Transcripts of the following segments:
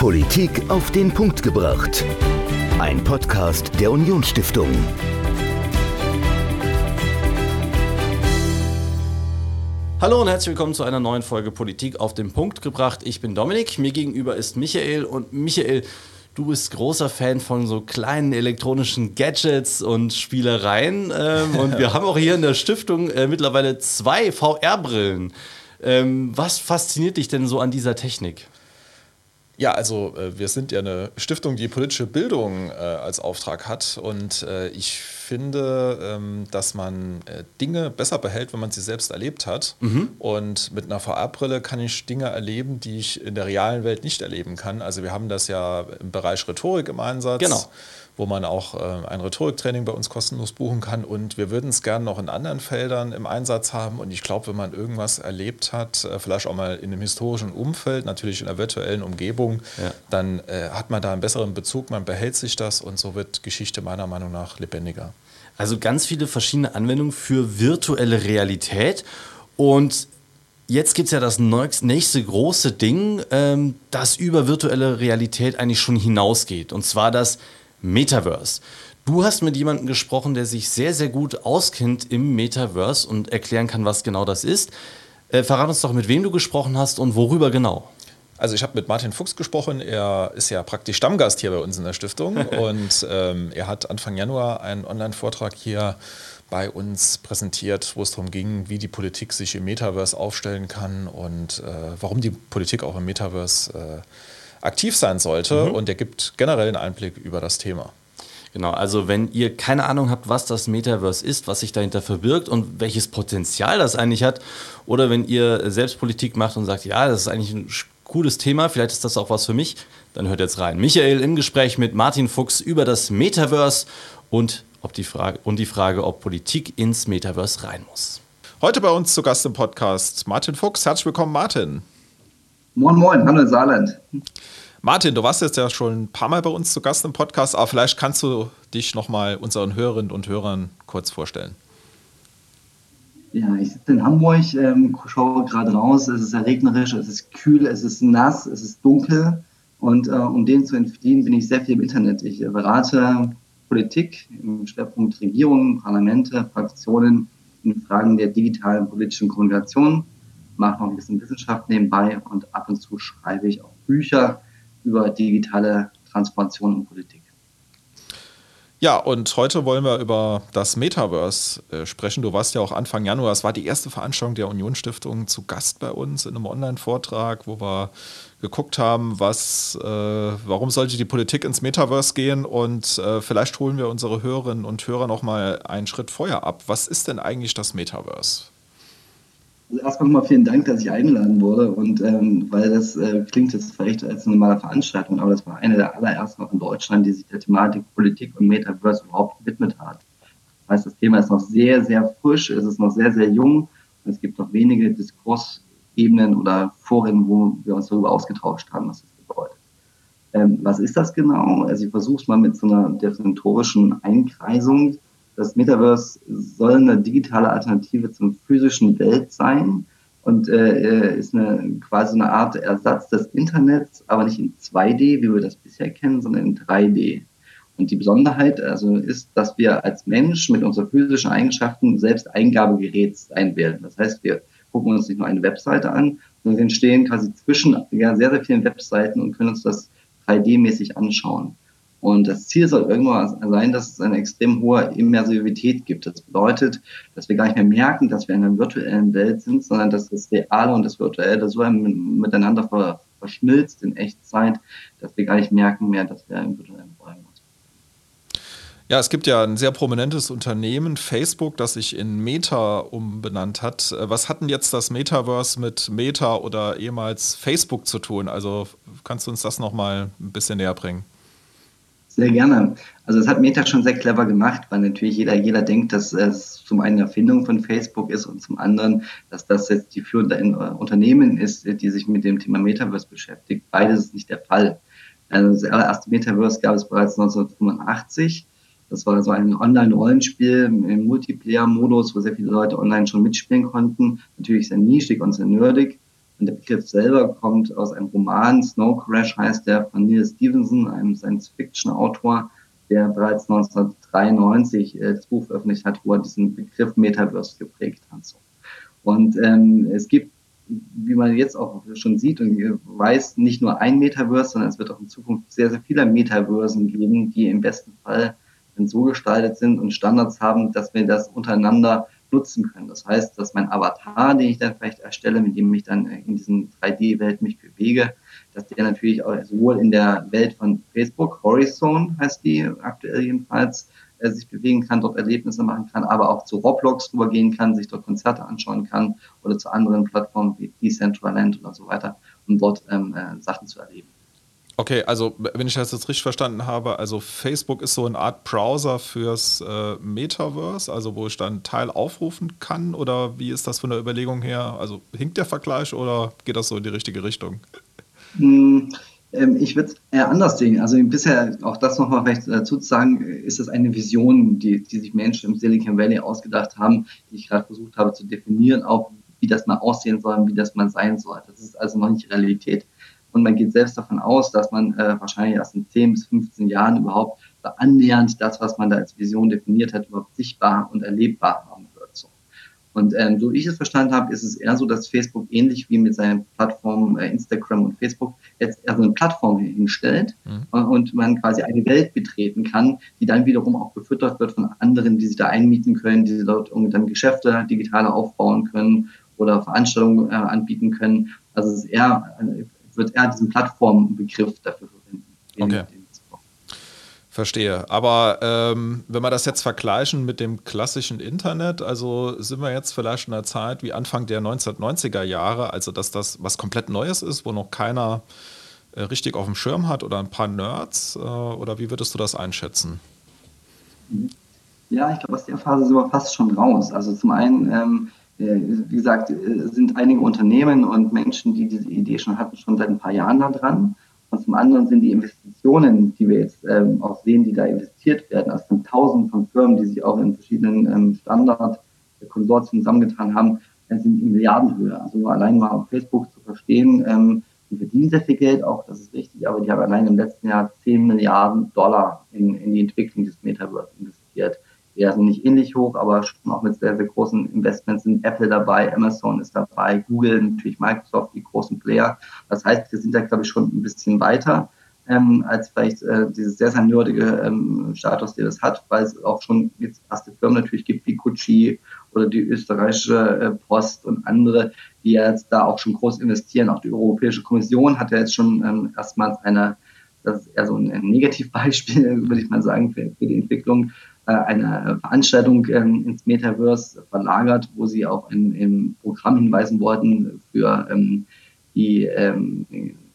Politik auf den Punkt gebracht. Ein Podcast der Unionsstiftung. Hallo und herzlich willkommen zu einer neuen Folge Politik auf den Punkt gebracht. Ich bin Dominik, mir gegenüber ist Michael und Michael, du bist großer Fan von so kleinen elektronischen Gadgets und Spielereien ähm, und wir haben auch hier in der Stiftung äh, mittlerweile zwei VR-Brillen. Ähm, was fasziniert dich denn so an dieser Technik? Ja, also äh, wir sind ja eine Stiftung, die politische Bildung äh, als Auftrag hat und äh, ich finde, ähm, dass man äh, Dinge besser behält, wenn man sie selbst erlebt hat. Mhm. Und mit einer VR-Brille kann ich Dinge erleben, die ich in der realen Welt nicht erleben kann. Also wir haben das ja im Bereich Rhetorik im Einsatz. Genau wo man auch äh, ein Rhetoriktraining bei uns kostenlos buchen kann. Und wir würden es gerne noch in anderen Feldern im Einsatz haben. Und ich glaube, wenn man irgendwas erlebt hat, äh, vielleicht auch mal in einem historischen Umfeld, natürlich in einer virtuellen Umgebung, ja. dann äh, hat man da einen besseren Bezug, man behält sich das und so wird Geschichte meiner Meinung nach lebendiger. Also ganz viele verschiedene Anwendungen für virtuelle Realität. Und jetzt gibt es ja das nächste große Ding, ähm, das über virtuelle Realität eigentlich schon hinausgeht. Und zwar das Metaverse. Du hast mit jemandem gesprochen, der sich sehr, sehr gut auskennt im Metaverse und erklären kann, was genau das ist. Äh, verrat uns doch, mit wem du gesprochen hast und worüber genau. Also ich habe mit Martin Fuchs gesprochen. Er ist ja praktisch Stammgast hier bei uns in der Stiftung und ähm, er hat Anfang Januar einen Online-Vortrag hier bei uns präsentiert, wo es darum ging, wie die Politik sich im Metaverse aufstellen kann und äh, warum die Politik auch im Metaverse äh, aktiv sein sollte. Mhm. Und der gibt generell einen Einblick über das Thema. Genau, also wenn ihr keine Ahnung habt, was das Metaverse ist, was sich dahinter verbirgt und welches Potenzial das eigentlich hat, oder wenn ihr selbst Politik macht und sagt, ja, das ist eigentlich ein cooles Thema, vielleicht ist das auch was für mich, dann hört jetzt rein. Michael im Gespräch mit Martin Fuchs über das Metaverse und, ob die Frage, und die Frage, ob Politik ins Metaverse rein muss. Heute bei uns zu Gast im Podcast Martin Fuchs. Herzlich willkommen, Martin. Moin, moin, hallo Saarland. Martin, du warst jetzt ja schon ein paar Mal bei uns zu Gast im Podcast, aber vielleicht kannst du dich nochmal unseren Hörerinnen und Hörern kurz vorstellen. Ja, ich sitze in Hamburg, ähm, schaue gerade raus, es ist sehr regnerisch, es ist kühl, es ist nass, es ist dunkel und äh, um dem zu entfliehen, bin ich sehr viel im Internet. Ich äh, berate Politik im Schwerpunkt Regierungen, Parlamente, Fraktionen in Fragen der digitalen politischen Kommunikation mache noch ein bisschen Wissenschaft nebenbei und ab und zu schreibe ich auch Bücher über digitale Transformation und Politik. Ja, und heute wollen wir über das Metaverse äh, sprechen. Du warst ja auch Anfang Januar, es war die erste Veranstaltung der Unionsstiftung zu Gast bei uns in einem Online-Vortrag, wo wir geguckt haben, was, äh, warum sollte die Politik ins Metaverse gehen und äh, vielleicht holen wir unsere Hörerinnen und Hörer noch mal einen Schritt vorher ab. Was ist denn eigentlich das Metaverse? Also erstmal nochmal vielen Dank, dass ich eingeladen wurde und ähm, weil das äh, klingt jetzt vielleicht als eine normale Veranstaltung, aber das war eine der allerersten auch in Deutschland, die sich der Thematik Politik und Metaverse überhaupt gewidmet hat. Das heißt, das Thema ist noch sehr, sehr frisch, es ist noch sehr, sehr jung und es gibt noch wenige Diskursebenen oder Foren, wo wir uns darüber ausgetauscht haben, was das bedeutet. Ähm, was ist das genau? Also ich versuche es mal mit so einer definitorischen Einkreisung das Metaverse soll eine digitale Alternative zum physischen Welt sein und äh, ist eine, quasi eine Art Ersatz des Internets, aber nicht in 2D, wie wir das bisher kennen, sondern in 3D. Und die Besonderheit also ist, dass wir als Mensch mit unseren physischen Eigenschaften selbst Eingabegerät sein werden. Das heißt, wir gucken uns nicht nur eine Webseite an, sondern wir stehen quasi zwischen ja, sehr, sehr vielen Webseiten und können uns das 3D-mäßig anschauen. Und das Ziel soll irgendwann sein, dass es eine extrem hohe Immersivität gibt. Das bedeutet, dass wir gar nicht mehr merken, dass wir in einer virtuellen Welt sind, sondern dass das Reale und das Virtuelle so miteinander verschmilzt in Echtzeit, dass wir gar nicht merken mehr, dass wir im virtuellen Räumen sind. Ja, es gibt ja ein sehr prominentes Unternehmen, Facebook, das sich in Meta umbenannt hat. Was hat denn jetzt das Metaverse mit Meta oder ehemals Facebook zu tun? Also kannst du uns das nochmal ein bisschen näher bringen? Sehr gerne. Also das hat Meta schon sehr clever gemacht, weil natürlich jeder, jeder denkt, dass es zum einen eine Erfindung von Facebook ist und zum anderen, dass das jetzt die führende Unternehmen ist, die sich mit dem Thema Metaverse beschäftigt. Beides ist nicht der Fall. Also das allererste Metaverse gab es bereits 1985. Das war so ein Online-Rollenspiel im Multiplayer-Modus, wo sehr viele Leute online schon mitspielen konnten. Natürlich sehr nischig und sehr nerdig. Und der Begriff selber kommt aus einem Roman, Snow Crash heißt der, von Neil Stevenson, einem Science-Fiction-Autor, der bereits 1993 äh, das Buch veröffentlicht hat, wo er diesen Begriff Metaverse geprägt hat. So. Und ähm, es gibt, wie man jetzt auch schon sieht und weiß, nicht nur ein Metaverse, sondern es wird auch in Zukunft sehr, sehr viele Metaversen geben, die im besten Fall so gestaltet sind und Standards haben, dass wir das untereinander nutzen können. Das heißt, dass mein Avatar, den ich dann vielleicht erstelle, mit dem ich dann in diesen 3D-Welt mich bewege, dass der natürlich auch sowohl in der Welt von Facebook, Horizon heißt die aktuell jedenfalls, äh, sich bewegen kann, dort Erlebnisse machen kann, aber auch zu Roblox rübergehen kann, sich dort Konzerte anschauen kann oder zu anderen Plattformen wie Decentraland oder so weiter, um dort ähm, äh, Sachen zu erleben. Okay, also wenn ich das jetzt richtig verstanden habe, also Facebook ist so eine Art Browser fürs äh, Metaverse, also wo ich dann Teil aufrufen kann oder wie ist das von der Überlegung her? Also hinkt der Vergleich oder geht das so in die richtige Richtung? Hm, ähm, ich würde es eher anders sehen. Also bisher, auch das nochmal vielleicht dazu zu sagen, ist das eine Vision, die, die sich Menschen im Silicon Valley ausgedacht haben, die ich gerade versucht habe zu definieren, auch wie das mal aussehen soll, wie das mal sein soll. Das ist also noch nicht Realität. Und man geht selbst davon aus, dass man äh, wahrscheinlich erst in 10 bis 15 Jahren überhaupt annähernd das, was man da als Vision definiert hat, überhaupt sichtbar und erlebbar haben wird. So. Und ähm, so wie ich es verstanden habe, ist es eher so, dass Facebook ähnlich wie mit seinen Plattformen äh, Instagram und Facebook jetzt eher so eine Plattform hinstellt mhm. und man quasi eine Welt betreten kann, die dann wiederum auch befüttert wird von anderen, die sich da einmieten können, die dort irgendwie dann Geschäfte digitaler aufbauen können oder Veranstaltungen äh, anbieten können. Also es ist eher wird eher diesen Plattformbegriff dafür verwenden. Okay. Verstehe. Aber ähm, wenn wir das jetzt vergleichen mit dem klassischen Internet, also sind wir jetzt vielleicht in einer Zeit wie Anfang der 1990er Jahre, also dass das was komplett Neues ist, wo noch keiner äh, richtig auf dem Schirm hat oder ein paar Nerds, äh, oder wie würdest du das einschätzen? Ja, ich glaube, aus der Phase sind wir fast schon raus. Also zum einen ähm, äh, wie gesagt, äh, sind einige Unternehmen und Menschen, die diese Idee schon hatten, schon seit ein paar Jahren da dran. Und zum anderen sind die Investitionen, die wir jetzt ähm, auch sehen, die da investiert werden, also von tausenden von Firmen, die sich auch in verschiedenen ähm, Standard-Konsortien zusammengetan haben, äh, sind in Milliardenhöhe. Also allein mal auf Facebook zu verstehen, ähm, die verdienen sehr viel Geld, auch das ist richtig, aber die haben allein im letzten Jahr 10 Milliarden Dollar in, in die Entwicklung des Metaverse die sind nicht ähnlich hoch, aber schon auch mit sehr, sehr großen Investments sind Apple dabei, Amazon ist dabei, Google, natürlich Microsoft, die großen Player. Das heißt, wir sind da, glaube ich, schon ein bisschen weiter ähm, als vielleicht äh, dieses sehr, sehr nerdige ähm, Status, der das hat, weil es auch schon jetzt erste Firmen natürlich gibt, wie Gucci oder die österreichische äh, Post und andere, die jetzt da auch schon groß investieren. Auch die Europäische Kommission hat ja jetzt schon ähm, erstmals eine das ist eher so ein Negativbeispiel, würde ich mal sagen, für, für die Entwicklung, eine Veranstaltung ähm, ins Metaverse verlagert, wo sie auch in, im Programm hinweisen wollten für ähm, die ähm,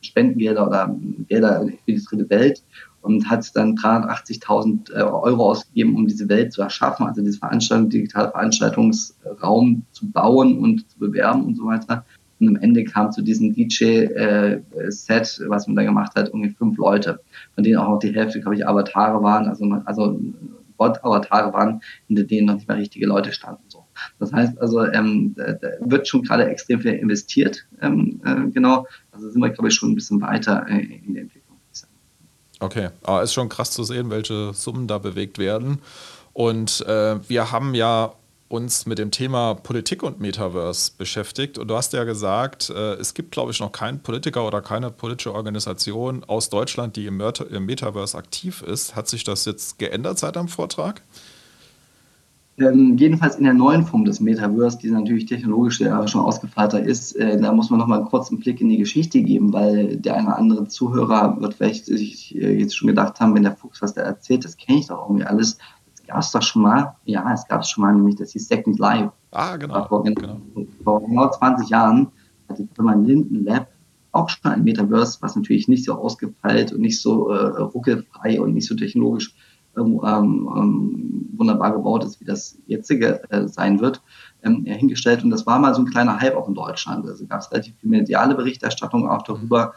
Spendengelder oder Gelder für die dritte Welt und hat dann 380.000 äh, Euro ausgegeben, um diese Welt zu erschaffen, also diese Veranstaltung, digitale Veranstaltungsraum zu bauen und zu bewerben und so weiter. Und am Ende kam zu diesem DJ-Set, äh, was man da gemacht hat, irgendwie fünf Leute, von denen auch noch die Hälfte, glaube ich, Avatare waren, also, also Bot-Avatare waren, hinter denen noch nicht mal richtige Leute standen. So. Das heißt also, ähm, da, wird schon gerade extrem viel investiert, ähm, äh, genau. Also sind wir, glaube ich, schon ein bisschen weiter äh, in der Entwicklung. Okay, aber ist schon krass zu sehen, welche Summen da bewegt werden. Und äh, wir haben ja uns mit dem Thema Politik und Metaverse beschäftigt. Und du hast ja gesagt, äh, es gibt, glaube ich, noch keinen Politiker oder keine politische Organisation aus Deutschland, die im, Metaverse aktiv ist. Hat sich das jetzt geändert seit deinem Vortrag? Ähm, jedenfalls in der neuen Form des Metaverse, die natürlich technologisch ja schon ausgefeilter ist, äh, da muss man noch mal einen kurzen Blick in die Geschichte geben, weil der eine oder andere Zuhörer wird vielleicht sich äh, jetzt schon gedacht haben, wenn der Fuchs was da erzählt, das kenne ich doch irgendwie alles gab es doch schon mal, ja, es gab es schon mal, nämlich das hieß Second Life. Ah, genau. Vor genau. vor genau 20 Jahren hat die Firma Linden Lab auch schon ein Metaverse, was natürlich nicht so ausgefeilt und nicht so äh, ruckelfrei und nicht so technologisch ähm, ähm, wunderbar gebaut ist, wie das jetzige äh, sein wird, ähm, hingestellt. Und das war mal so ein kleiner Hype auch in Deutschland. Also gab es relativ viel mediale Berichterstattung auch darüber.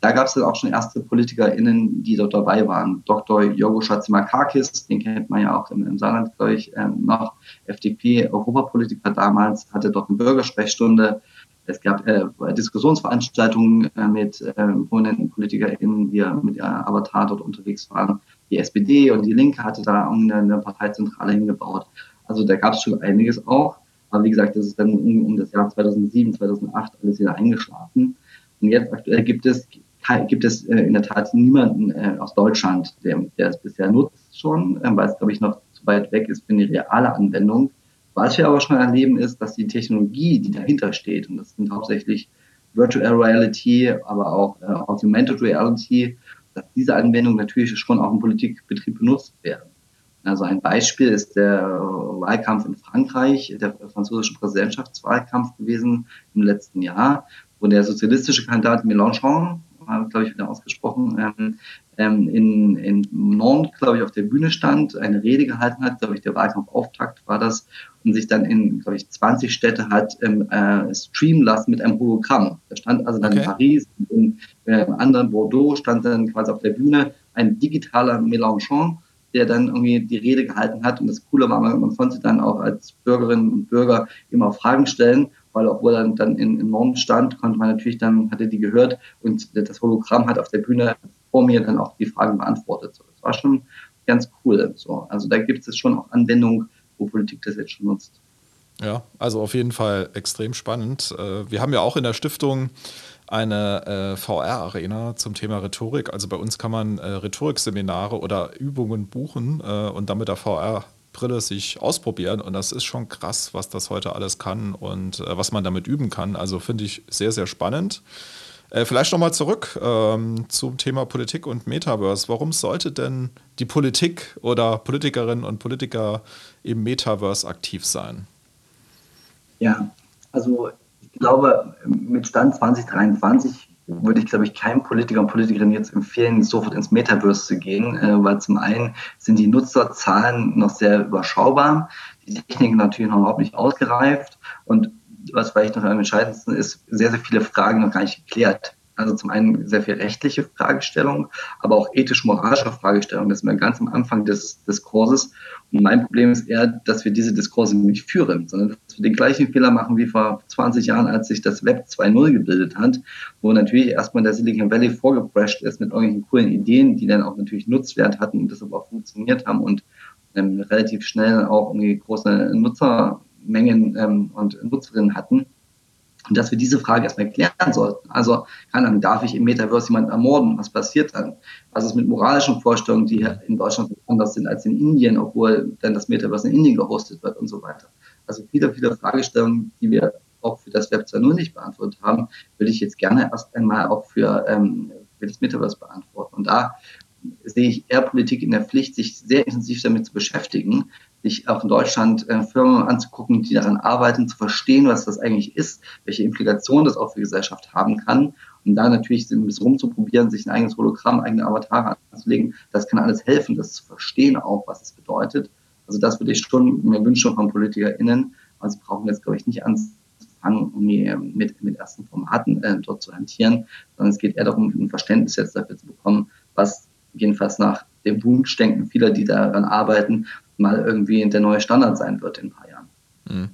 Da gab es dann auch schon erste PolitikerInnen, die dort dabei waren. Dr. Jorgo Schatzimakakis, den kennt man ja auch im, im Saarland, glaube ich, ähm, noch. FDP-Europapolitiker damals, hatte dort eine Bürgersprechstunde. Es gab äh, Diskussionsveranstaltungen äh, mit äh, prominenten PolitikerInnen, die mit ihr Avatar dort unterwegs waren. Die SPD und die Linke hatte da eine, eine Parteizentrale hingebaut. Also da gab es schon einiges auch. Aber wie gesagt, das ist dann um, um das Jahr 2007, 2008 alles wieder eingeschlafen. Und jetzt aktuell gibt es gibt es äh, in der Tat niemanden äh, aus Deutschland, der, der es bisher nutzt schon, äh, weil es, glaube ich, noch zu weit weg ist für eine reale Anwendung. Was wir aber schon erleben, ist, dass die Technologie, die dahinter steht, und das sind hauptsächlich Virtual Reality, aber auch äh, Augmented Reality, dass diese Anwendungen natürlich schon auch im Politikbetrieb benutzt werden. Also ein Beispiel ist der Wahlkampf in Frankreich, der französische Präsidentschaftswahlkampf gewesen im letzten Jahr, wo der sozialistische Kandidat Mélenchon glaube ich, wieder ausgesprochen, ähm, ähm, in, in Nantes, glaube ich, auf der Bühne stand, eine Rede gehalten hat, glaube ich, der Wahlkampfauftakt war das, und sich dann in, glaube ich, 20 Städte hat ähm, äh, streamen lassen mit einem Hologramm. Da stand also dann okay. in Paris, in äh, anderen Bordeaux, stand dann quasi auf der Bühne ein digitaler Mélenchon, der dann irgendwie die Rede gehalten hat. Und das Coole war, man konnte dann auch als Bürgerinnen und Bürger immer Fragen stellen weil obwohl er dann in, in Norm stand, konnte man natürlich dann, hatte die gehört und das Hologramm hat auf der Bühne vor mir dann auch die Fragen beantwortet. So, das war schon ganz cool. So, also da gibt es schon auch Anwendungen, wo Politik das jetzt schon nutzt. Ja, also auf jeden Fall extrem spannend. Äh, wir haben ja auch in der Stiftung eine äh, VR-Arena zum Thema Rhetorik. Also bei uns kann man äh, Rhetorikseminare oder Übungen buchen und dann mit der VR Brille sich ausprobieren und das ist schon krass, was das heute alles kann und äh, was man damit üben kann. Also finde ich sehr, sehr spannend. Äh, vielleicht nochmal zurück ähm, zum Thema Politik und Metaverse. Warum sollte denn die Politik oder Politikerinnen und Politiker im Metaverse aktiv sein? Ja, also glaube, mit Stand 2023 würde ich, glaube ich, keinem Politiker und Politikerin jetzt empfehlen, sofort ins Metaverse zu gehen, äh, weil zum einen sind die Nutzerzahlen noch sehr überschaubar, die Technik natürlich noch überhaupt nicht ausgereift und was vielleicht noch am entscheidendsten ist, sehr, sehr viele Fragen noch gar nicht geklärt. Also zum einen sehr viel rechtliche Fragestellungen, aber auch ethisch-moralische Fragestellungen. Das sind wir ganz am Anfang des Diskurses. Und mein Problem ist eher, dass wir diese Diskurse nicht führen, sondern dass wir den gleichen Fehler machen wie vor 20 Jahren, als sich das Web 2.0 gebildet hat, wo natürlich erstmal der Silicon Valley vorgeprescht ist mit irgendwelchen coolen Ideen, die dann auch natürlich Nutzwert hatten und deshalb auch funktioniert haben und ähm, relativ schnell auch irgendwie große Nutzermengen ähm, und Nutzerinnen hatten. Und dass wir diese Frage erstmal klären sollten. Also, keine Ahnung, darf ich im Metaverse jemanden ermorden? Was passiert dann? Was ist mit moralischen Vorstellungen, die in Deutschland anders sind als in Indien, obwohl dann das Metaverse in Indien gehostet wird und so weiter? Also viele, viele Fragestellungen, die wir auch für das Web 2.0 nicht beantwortet haben, würde ich jetzt gerne erst einmal auch für, ähm, für das Metaverse beantworten. Und da sehe ich eher Politik in der Pflicht, sich sehr intensiv damit zu beschäftigen, sich auch in Deutschland äh, Firmen anzugucken, die daran arbeiten, zu verstehen, was das eigentlich ist, welche Implikationen das auch für die Gesellschaft haben kann. Und da natürlich ein bisschen rumzuprobieren, sich ein eigenes Hologramm, eigene Avatare anzulegen, das kann alles helfen, das zu verstehen auch, was es bedeutet. Also das würde ich schon mir wünschen von PolitikerInnen. Also brauchen jetzt, glaube ich, nicht anfangen, um mit, mit ersten Formaten äh, dort zu hantieren, sondern es geht eher darum, ein Verständnis jetzt dafür zu bekommen, was jedenfalls nach dem Wunschdenken vieler, die daran arbeiten, mal irgendwie der neue Standard sein wird in ein paar Jahren. Mhm.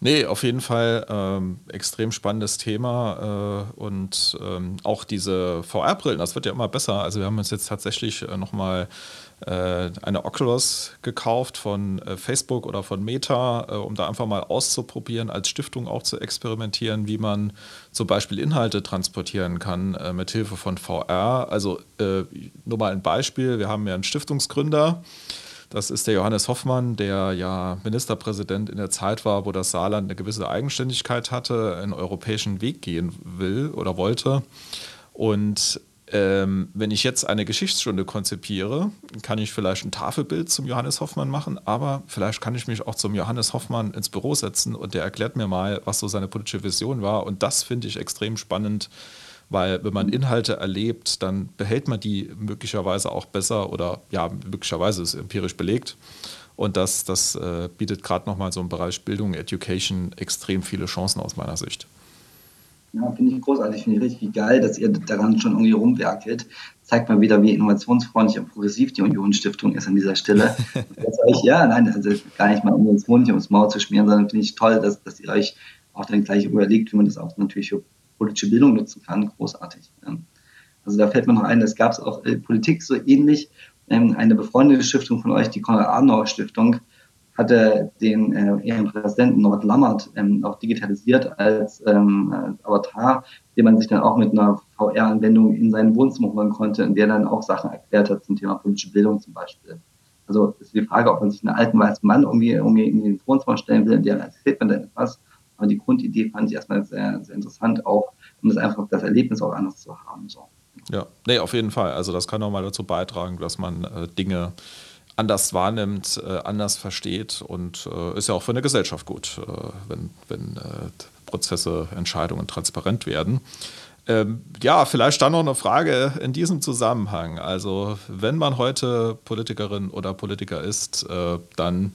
Nee, auf jeden Fall ähm, extrem spannendes Thema äh, und ähm, auch diese VR-Brillen, das wird ja immer besser. Also wir haben uns jetzt tatsächlich äh, nochmal äh, eine Oculus gekauft von äh, Facebook oder von Meta, äh, um da einfach mal auszuprobieren, als Stiftung auch zu experimentieren, wie man zum Beispiel Inhalte transportieren kann äh, mit Hilfe von VR. Also äh, nur mal ein Beispiel, wir haben ja einen Stiftungsgründer, das ist der Johannes Hoffmann, der ja Ministerpräsident in der Zeit war, wo das Saarland eine gewisse Eigenständigkeit hatte, einen europäischen Weg gehen will oder wollte. Und ähm, wenn ich jetzt eine Geschichtsstunde konzipiere, kann ich vielleicht ein Tafelbild zum Johannes Hoffmann machen, aber vielleicht kann ich mich auch zum Johannes Hoffmann ins Büro setzen und der erklärt mir mal, was so seine politische Vision war. Und das finde ich extrem spannend, weil wenn man Inhalte erlebt, dann behält man die möglicherweise auch besser oder ja, möglicherweise ist empirisch belegt. Und das, das äh, bietet gerade nochmal so im Bereich Bildung, Education extrem viele Chancen aus meiner Sicht. Ja, finde ich großartig, finde ich richtig geil, dass ihr daran schon irgendwie rumwerkelt. Zeigt mal wieder, wie innovationsfreundlich und progressiv die Union-Stiftung ist an dieser Stelle. euch, ja, nein, also gar nicht mal um uns Honig ums Maul zu schmieren, sondern finde ich toll, dass, dass ihr euch auch dann gleich überlegt, wie man das auch natürlich für politische Bildung nutzen kann, großartig. Also da fällt mir noch ein, das gab es auch in Politik so ähnlich. Ähm, eine befreundete Stiftung von euch, die Konrad-Adenauer-Stiftung, hatte den äh, ihren Präsidenten Norbert Lammert ähm, auch digitalisiert als, ähm, als Avatar, den man sich dann auch mit einer VR-Anwendung in sein Wohnzimmer holen konnte, in der dann auch Sachen erklärt hat zum Thema politische Bildung zum Beispiel. Also ist die Frage, ob man sich einen alten weißen Mann irgendwie, irgendwie in den Wohnzimmer stellen will, in der erzählt man dann etwas. Aber die Grundidee fand ich erstmal sehr, sehr interessant, auch um das einfach das Erlebnis auch anders zu haben. So. Ja, nee, auf jeden Fall. Also das kann auch mal dazu beitragen, dass man äh, Dinge anders wahrnimmt, äh, anders versteht und äh, ist ja auch für eine Gesellschaft gut, äh, wenn, wenn Prozesse, Entscheidungen transparent werden. Ähm, ja, vielleicht dann noch eine Frage in diesem Zusammenhang. Also wenn man heute Politikerin oder Politiker ist, äh, dann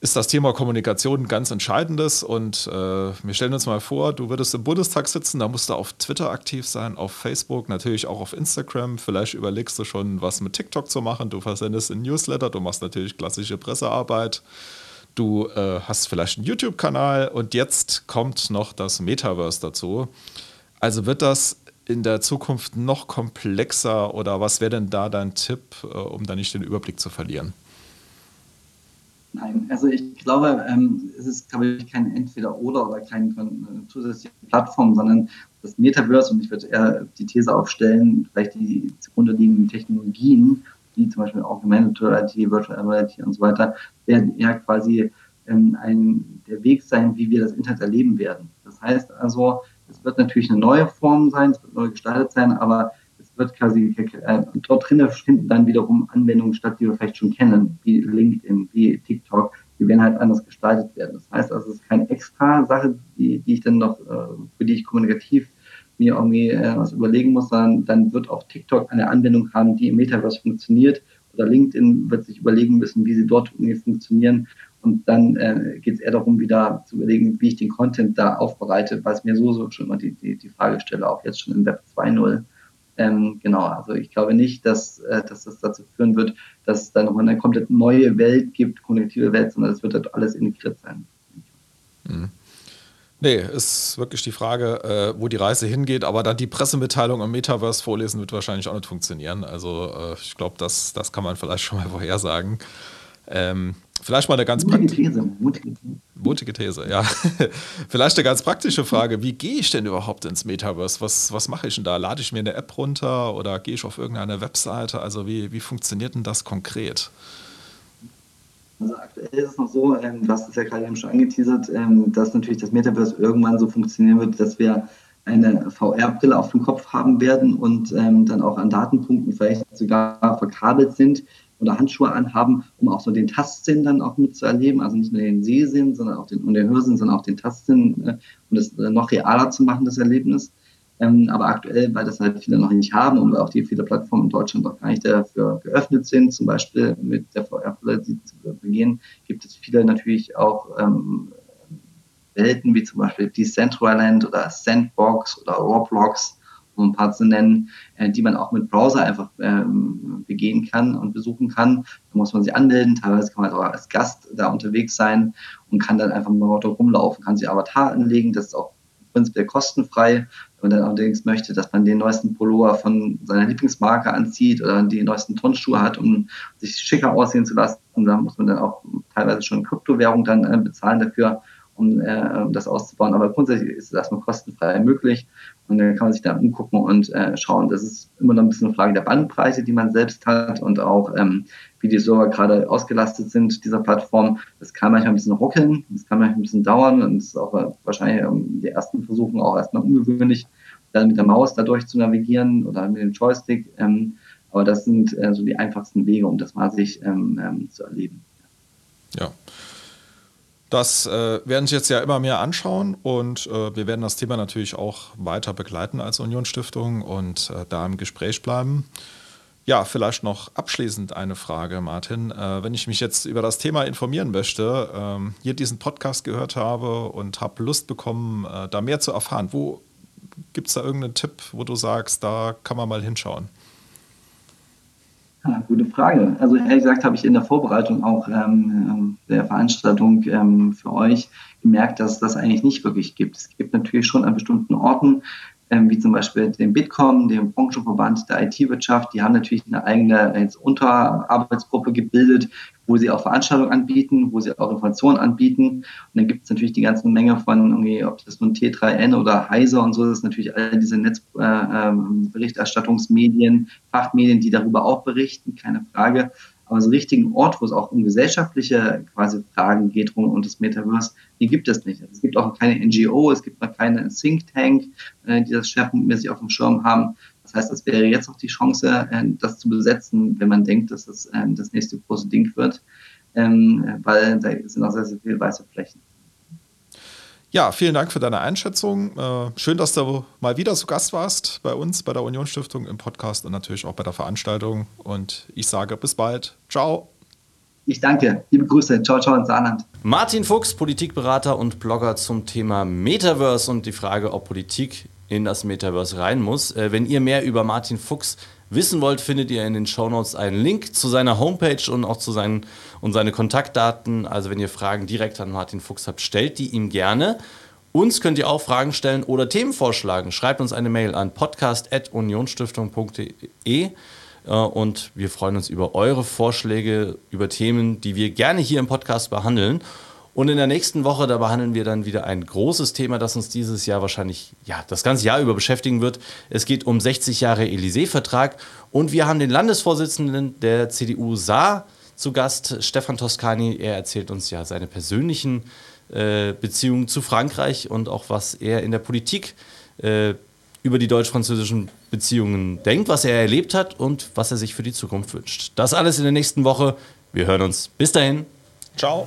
ist das Thema Kommunikation ein ganz entscheidendes. Und äh, wir stellen uns mal vor, du würdest im Bundestag sitzen, da musst du auf Twitter aktiv sein, auf Facebook, natürlich auch auf Instagram. Vielleicht überlegst du schon, was mit TikTok zu machen. Du versendest ein Newsletter, du machst natürlich klassische Pressearbeit. Du äh, hast vielleicht einen YouTube-Kanal und jetzt kommt noch das Metaverse dazu. Also wird das in der Zukunft noch komplexer oder was wäre denn da dein Tipp, äh, um da nicht den Überblick zu verlieren? Nein, also ich glaube, ähm, es ist, glaube ich, kein Entweder-Oder oder keine äh, zusätzliche Plattform, sondern das Metaverse, und ich würde eher die These aufstellen, vielleicht die zugrunde liegenden Technologien, wie zum Beispiel Augmented Reality, Virtual Reality und so weiter, werden eher quasi ähm, ein, der Weg sein, wie wir das Internet erleben werden. Das heißt also, es wird natürlich eine neue Form sein, es wird neu gestaltet sein, aber wird quasi äh, dort drinnen finden dann wiederum Anwendungen statt, die wir vielleicht schon kennen, wie LinkedIn, wie TikTok, die werden halt anders gestaltet werden. Das heißt also, es ist keine extra Sache, die, die ich dann noch, äh, für die ich kommunikativ mir irgendwie äh, was überlegen muss, sondern dann wird auch TikTok eine Anwendung haben, die im Metaverse funktioniert. Oder LinkedIn wird sich überlegen müssen, wie sie dort irgendwie funktionieren. Und dann äh, geht es eher darum, wieder zu überlegen, wie ich den Content da aufbereite, weil es mir so, so schon immer die, die, die Frage stelle, auch jetzt schon in Web 2.0 ähm, genau, also ich glaube nicht, dass, äh, dass das dazu führen wird, dass es da nochmal eine komplett neue Welt gibt, konnektive Welt, sondern es wird halt alles integriert sein. Mhm. Nee, ist wirklich die Frage, äh, wo die Reise hingeht, aber dann die Pressemitteilung im Metaverse vorlesen wird wahrscheinlich auch nicht funktionieren. Also äh, ich glaube, das, das kann man vielleicht schon mal vorhersagen. Ähm, Vielleicht mal eine ganz mutige These, mutige. Mutige These, ja. Vielleicht eine ganz praktische Frage. Wie gehe ich denn überhaupt ins Metaverse? Was, was mache ich denn da? Lade ich mir eine App runter oder gehe ich auf irgendeine Webseite? Also wie, wie funktioniert denn das konkret? Also aktuell ist es noch so, ähm, du hast es ja gerade eben schon angeteasert, ähm, dass natürlich das Metaverse irgendwann so funktionieren wird, dass wir eine VR-Brille auf dem Kopf haben werden und ähm, dann auch an Datenpunkten vielleicht sogar verkabelt sind, oder Handschuhe anhaben, um auch so den Tastsinn dann auch mitzuerleben. Also nicht nur den Sehsinn, sondern auch den, und den Hörsinn, sondern auch den Tastsinn, äh, um das äh, noch realer zu machen, das Erlebnis. Ähm, aber aktuell, weil das halt viele noch nicht haben und weil auch die viele Plattformen in Deutschland noch gar nicht dafür geöffnet sind, zum Beispiel mit der VR-Brille zu begehen, gibt es viele natürlich auch ähm, Welten, wie zum Beispiel Decentraland oder Sandbox oder Roblox, um ein paar zu nennen, äh, die man auch mit Browser einfach ähm, begehen kann und besuchen kann. Da muss man sich anmelden, teilweise kann man auch als Gast da unterwegs sein und kann dann einfach mal dort rumlaufen, kann sich Avatar anlegen, das ist auch prinzipiell kostenfrei. Wenn man dann allerdings möchte, dass man den neuesten Pullover von seiner Lieblingsmarke anzieht oder die neuesten Turnschuhe hat, um sich schicker aussehen zu lassen, da muss man dann auch teilweise schon Kryptowährung dann äh, bezahlen dafür um äh, das auszubauen. Aber grundsätzlich ist es erstmal kostenfrei möglich und dann kann man sich da umgucken und äh, schauen. Das ist immer noch ein bisschen eine Frage der Bandbreite, die man selbst hat und auch ähm, wie die Server gerade ausgelastet sind dieser Plattform. Das kann manchmal ein bisschen ruckeln, das kann manchmal ein bisschen dauern und es ist auch äh, wahrscheinlich ähm, die ersten Versuchen auch erstmal ungewöhnlich, dann mit der Maus dadurch zu navigieren oder mit dem Joystick. Ähm, aber das sind äh, so die einfachsten Wege, um das mal sich ähm, ähm, zu erleben. Ja. Das äh, werden sich jetzt ja immer mehr anschauen und äh, wir werden das Thema natürlich auch weiter begleiten als Unionsstiftung und äh, da im Gespräch bleiben. Ja, vielleicht noch abschließend eine Frage, Martin. Äh, wenn ich mich jetzt über das Thema informieren möchte, ähm, hier diesen Podcast gehört habe und habe Lust bekommen, äh, da mehr zu erfahren, wo gibt es da irgendeinen Tipp, wo du sagst, da kann man mal hinschauen? Ja, gute Frage. Also ehrlich gesagt habe ich in der Vorbereitung auch ähm, der Veranstaltung ähm, für euch gemerkt, dass das eigentlich nicht wirklich gibt. Es gibt natürlich schon an bestimmten Orten ähm, wie zum Beispiel den Bitkom, dem Branchenverband der IT-Wirtschaft. Die haben natürlich eine eigene jetzt Unterarbeitsgruppe gebildet, wo sie auch Veranstaltungen anbieten, wo sie auch Informationen anbieten. Und dann gibt es natürlich die ganze Menge von, irgendwie, ob das nun T3N oder Heiser und so ist, natürlich all diese Netzberichterstattungsmedien, äh, ähm, Fachmedien, die darüber auch berichten, keine Frage. Aber so einen richtigen Ort, wo es auch um gesellschaftliche quasi Fragen geht rund um das Metaverse, die gibt es nicht. Es gibt auch keine NGO, es gibt noch keine Think Tank, äh, die das schwerpunktmäßig auf dem Schirm haben. Das heißt, es wäre jetzt auch die Chance, äh, das zu besetzen, wenn man denkt, dass das äh, das nächste große Ding wird, ähm, weil da sind auch sehr, sehr viele weiße Flächen. Ja, vielen Dank für deine Einschätzung. Äh, schön, dass du mal wieder zu Gast warst bei uns, bei der Union Stiftung im Podcast und natürlich auch bei der Veranstaltung. Und ich sage bis bald. Ciao. Ich danke. Liebe Grüße. Ciao, ciao ins Saarland. Martin Fuchs, Politikberater und Blogger zum Thema Metaverse und die Frage, ob Politik in das Metaverse rein muss. Äh, wenn ihr mehr über Martin Fuchs wissen wollt, findet ihr in den Shownotes einen Link zu seiner Homepage und auch zu seinen und seine Kontaktdaten. Also wenn ihr Fragen direkt an Martin Fuchs habt, stellt die ihm gerne. Uns könnt ihr auch Fragen stellen oder Themen vorschlagen. Schreibt uns eine Mail an podcast.unionstiftung.de äh, und wir freuen uns über eure Vorschläge, über Themen, die wir gerne hier im Podcast behandeln. Und in der nächsten Woche, da behandeln wir dann wieder ein großes Thema, das uns dieses Jahr wahrscheinlich, ja, das ganze Jahr über beschäftigen wird. Es geht um 60 Jahre Élysée-Vertrag und wir haben den Landesvorsitzenden der CDU Saar zu Gast, Stefan Toscani. Er erzählt uns ja seine persönlichen äh, Beziehungen zu Frankreich und auch was er in der Politik äh, über die deutsch-französischen Beziehungen denkt, was er erlebt hat und was er sich für die Zukunft wünscht. Das alles in der nächsten Woche. Wir hören uns. Bis dahin. Ciao.